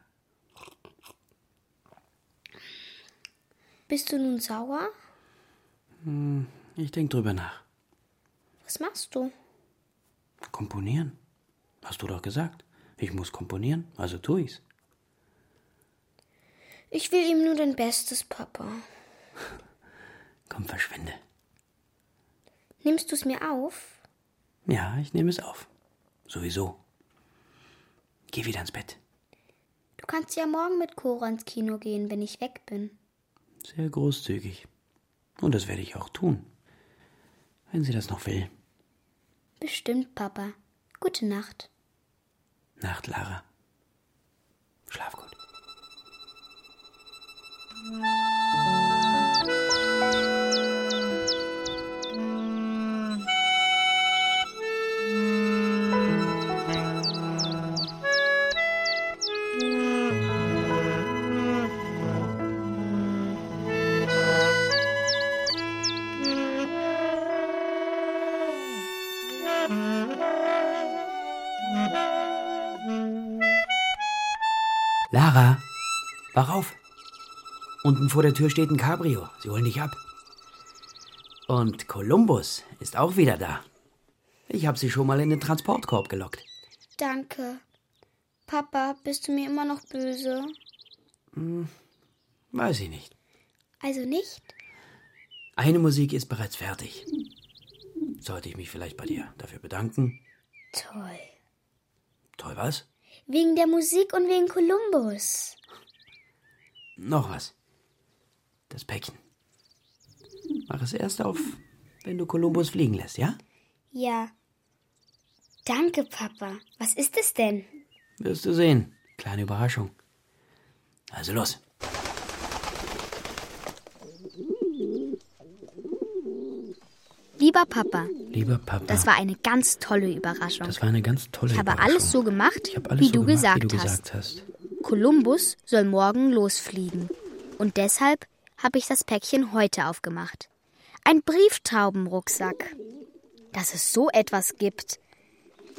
Bist du nun sauer? Ich denk drüber nach. Was machst du? Komponieren? Hast du doch gesagt. Ich muss komponieren, also tu ich's. Ich will ihm nur dein Bestes, Papa. Komm, verschwinde. Nimmst du es mir auf? Ja, ich nehme es auf. Sowieso. Geh wieder ins Bett. Du kannst ja morgen mit Cora ins Kino gehen, wenn ich weg bin. Sehr großzügig. Und das werde ich auch tun. Wenn sie das noch will. Bestimmt, Papa. Gute Nacht. Nacht, Lara. Schlaf gut. Lara, wach auf! Unten vor der Tür steht ein Cabrio. Sie holen dich ab. Und Kolumbus ist auch wieder da. Ich habe sie schon mal in den Transportkorb gelockt. Danke. Papa, bist du mir immer noch böse? Weiß ich nicht. Also nicht? Eine Musik ist bereits fertig. Sollte ich mich vielleicht bei dir dafür bedanken? Toll. Toll was? Wegen der Musik und wegen Kolumbus. Noch was. Das Päckchen. Mach es erst auf, wenn du Kolumbus fliegen lässt, ja? Ja. Danke, Papa. Was ist es denn? Wirst du sehen. Kleine Überraschung. Also los. Lieber Papa, Lieber Papa. das war eine ganz tolle Überraschung. das war eine ganz tolle ich habe Überraschung. alles so gemacht, ich habe alles wie so du gemacht, gesagt wie du hast. gesagt hast. Kolumbus soll morgen losfliegen. Und deshalb habe ich das Päckchen heute aufgemacht. Ein Brieftaubenrucksack. Dass es so etwas gibt.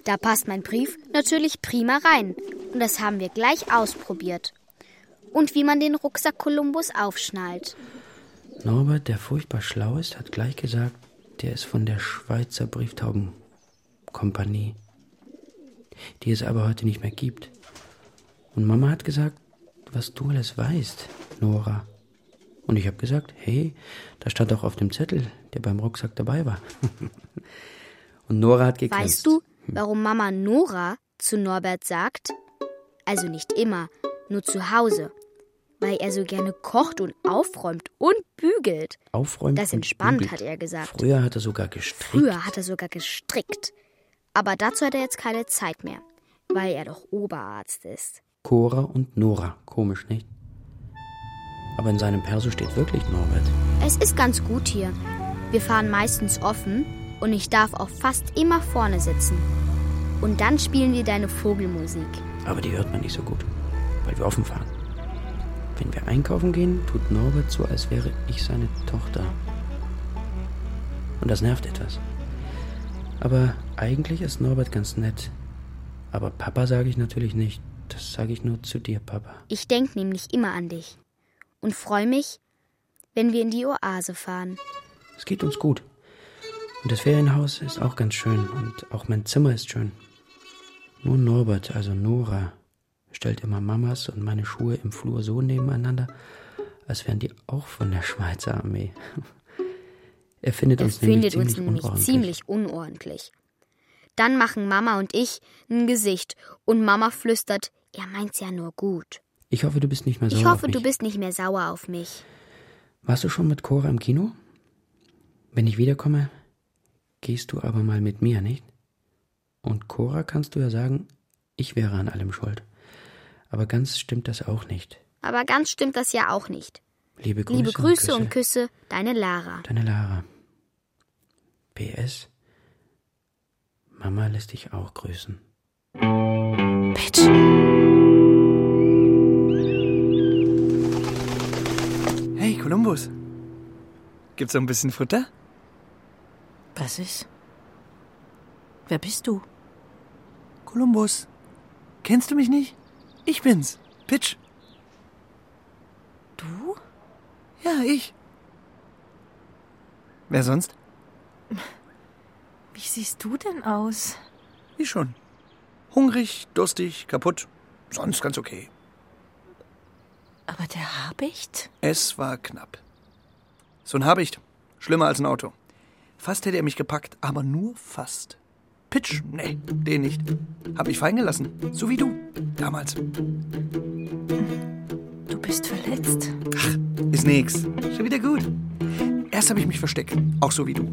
Da passt mein Brief natürlich prima rein. Und das haben wir gleich ausprobiert. Und wie man den Rucksack Kolumbus aufschnallt. Norbert, der furchtbar schlau ist, hat gleich gesagt, der ist von der Schweizer Brieftaubenkompanie, die es aber heute nicht mehr gibt. Und Mama hat gesagt, was du alles weißt, Nora. Und ich habe gesagt, hey, da stand doch auf dem Zettel, der beim Rucksack dabei war. Und Nora hat gegrinst. Weißt du, warum Mama Nora zu Norbert sagt? Also nicht immer, nur zu Hause. Weil er so gerne kocht und aufräumt und bügelt. Aufräumen Das und entspannt, bügelt. hat er gesagt. Früher hat er sogar gestrickt. Früher hat er sogar gestrickt. Aber dazu hat er jetzt keine Zeit mehr, weil er doch Oberarzt ist. Cora und Nora. Komisch, nicht? Aber in seinem Perso steht wirklich Norbert. Es ist ganz gut hier. Wir fahren meistens offen und ich darf auch fast immer vorne sitzen. Und dann spielen wir deine Vogelmusik. Aber die hört man nicht so gut, weil wir offen fahren. Wenn wir einkaufen gehen, tut Norbert so, als wäre ich seine Tochter. Und das nervt etwas. Aber eigentlich ist Norbert ganz nett. Aber Papa sage ich natürlich nicht. Das sage ich nur zu dir, Papa. Ich denke nämlich immer an dich und freue mich, wenn wir in die Oase fahren. Es geht uns gut. Und das Ferienhaus ist auch ganz schön. Und auch mein Zimmer ist schön. Nur Norbert, also Nora, stellt immer Mamas und meine Schuhe im Flur so nebeneinander, als wären die auch von der Schweizer Armee. Er findet Er uns nämlich findet uns ziemlich nämlich unordentlich. ziemlich unordentlich. Dann machen Mama und ich ein Gesicht und Mama flüstert, er meint's ja nur gut. Ich hoffe, du bist nicht mehr sauer Ich auf hoffe, mich. du bist nicht mehr sauer auf mich. Warst du schon mit Cora im Kino? Wenn ich wiederkomme, gehst du aber mal mit mir, nicht? Und Cora kannst du ja sagen, ich wäre an allem schuld. Aber ganz stimmt das auch nicht. Aber ganz stimmt das ja auch nicht. Liebe Grüße, Liebe Grüße und Küsse, deine Lara. Deine Lara. PS. Mama lässt dich auch grüßen. Pitch. Kolumbus. Gibt's noch ein bisschen Futter? Was ist? Wer bist du? Kolumbus. Kennst du mich nicht? Ich bin's. Pitch. Du? Ja, ich. Wer sonst? Wie siehst du denn aus? Wie schon. Hungrig, durstig, kaputt. Sonst ganz okay. Aber der Habicht? Es war knapp. So ein Habicht. Schlimmer als ein Auto. Fast hätte er mich gepackt, aber nur fast. Pitch, nee, den nicht. Hab ich fallen gelassen. So wie du. Damals. Du bist verletzt. Ist nix. Schon wieder gut. Erst habe ich mich versteckt, auch so wie du.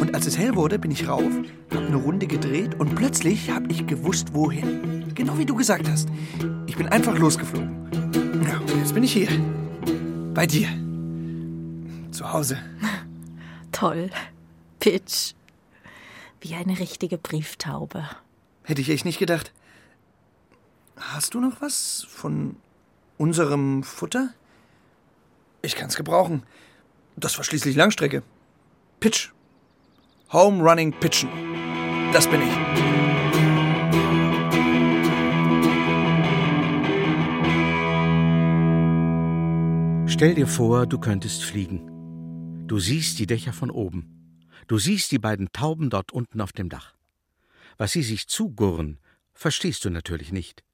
Und als es hell wurde, bin ich rauf, hab eine Runde gedreht und plötzlich hab ich gewusst, wohin. Genau wie du gesagt hast. Ich bin einfach losgeflogen. Jetzt bin ich hier. Bei dir. Zu Hause. Toll. Pitch. Wie eine richtige Brieftaube. Hätte ich echt nicht gedacht. Hast du noch was von unserem Futter? Ich kann's gebrauchen. Das war schließlich Langstrecke. Pitch. Home Running Pitchen. Das bin ich. Stell dir vor, du könntest fliegen. Du siehst die Dächer von oben. Du siehst die beiden Tauben dort unten auf dem Dach. Was sie sich zugurren, verstehst du natürlich nicht.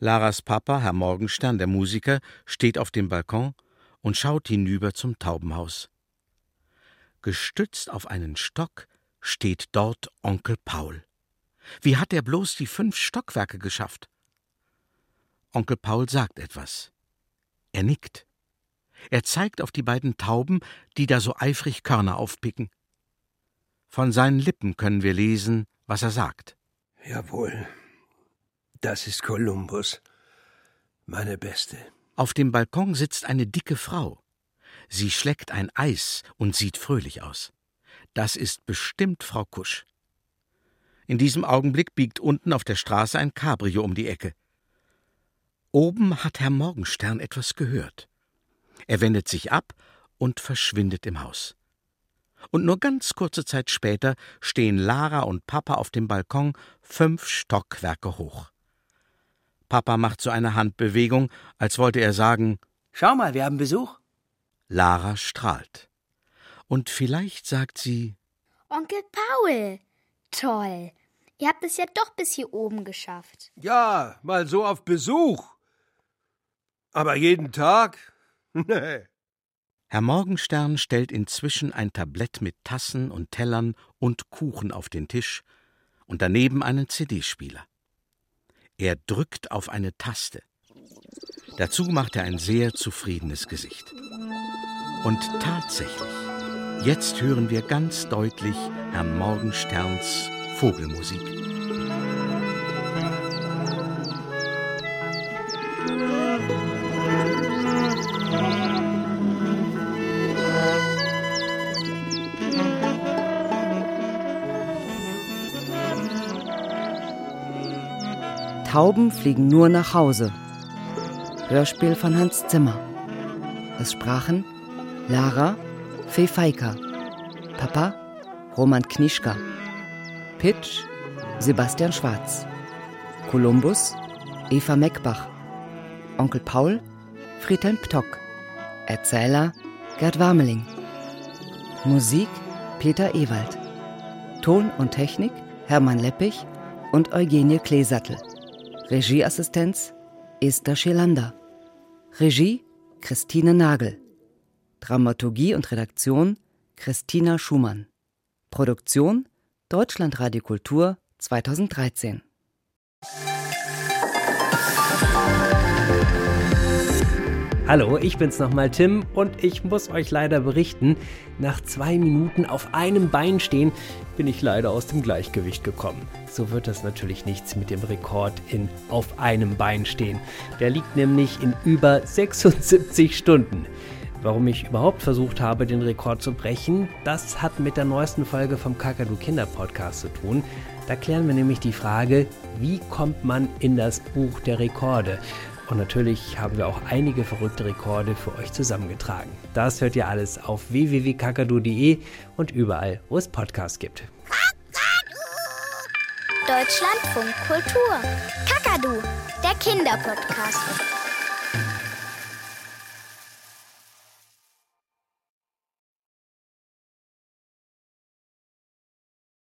Laras Papa, Herr Morgenstern, der Musiker, steht auf dem Balkon und schaut hinüber zum Taubenhaus. Gestützt auf einen Stock steht dort Onkel Paul. Wie hat er bloß die fünf Stockwerke geschafft? Onkel Paul sagt etwas. Er nickt. Er zeigt auf die beiden Tauben, die da so eifrig Körner aufpicken. Von seinen Lippen können wir lesen, was er sagt. Jawohl. Das ist Kolumbus. Meine Beste. Auf dem Balkon sitzt eine dicke Frau. Sie schleckt ein Eis und sieht fröhlich aus. Das ist bestimmt Frau Kusch. In diesem Augenblick biegt unten auf der Straße ein Cabrio um die Ecke. Oben hat Herr Morgenstern etwas gehört. Er wendet sich ab und verschwindet im Haus. Und nur ganz kurze Zeit später stehen Lara und Papa auf dem Balkon fünf Stockwerke hoch. Papa macht so eine Handbewegung, als wollte er sagen Schau mal, wir haben Besuch. Lara strahlt. Und vielleicht sagt sie Onkel Paul. Toll. Ihr habt es ja doch bis hier oben geschafft. Ja, mal so auf Besuch. Aber jeden Tag? Nee. Herr Morgenstern stellt inzwischen ein Tablett mit Tassen und Tellern und Kuchen auf den Tisch und daneben einen CD-Spieler. Er drückt auf eine Taste. Dazu macht er ein sehr zufriedenes Gesicht. Und tatsächlich, jetzt hören wir ganz deutlich Herrn Morgensterns Vogelmusik. Tauben fliegen nur nach Hause. Hörspiel von Hans Zimmer. Es sprachen Lara Fee Feika, Papa Roman Knischka, Pitch Sebastian Schwarz, Kolumbus Eva Meckbach, Onkel Paul Friedhelm Ptock, Erzähler Gerd Warmeling, Musik Peter Ewald, Ton und Technik Hermann Leppich und Eugenie Kleesattel. Regieassistenz Esther Schelander. Regie Christine Nagel. Dramaturgie und Redaktion Christina Schumann. Produktion Deutschlandradio Kultur 2013. Hallo, ich bin's nochmal Tim und ich muss euch leider berichten, nach zwei Minuten auf einem Bein stehen bin ich leider aus dem Gleichgewicht gekommen. So wird das natürlich nichts mit dem Rekord in auf einem Bein stehen. Der liegt nämlich in über 76 Stunden. Warum ich überhaupt versucht habe, den Rekord zu brechen, das hat mit der neuesten Folge vom Kakadu Kinder Podcast zu tun. Da klären wir nämlich die Frage, wie kommt man in das Buch der Rekorde? Und natürlich haben wir auch einige verrückte Rekorde für euch zusammengetragen. Das hört ihr alles auf www.kakadu.de und überall, wo es Podcasts gibt. Deutschlandfunk Kultur. Kakadu, der Kinderpodcast.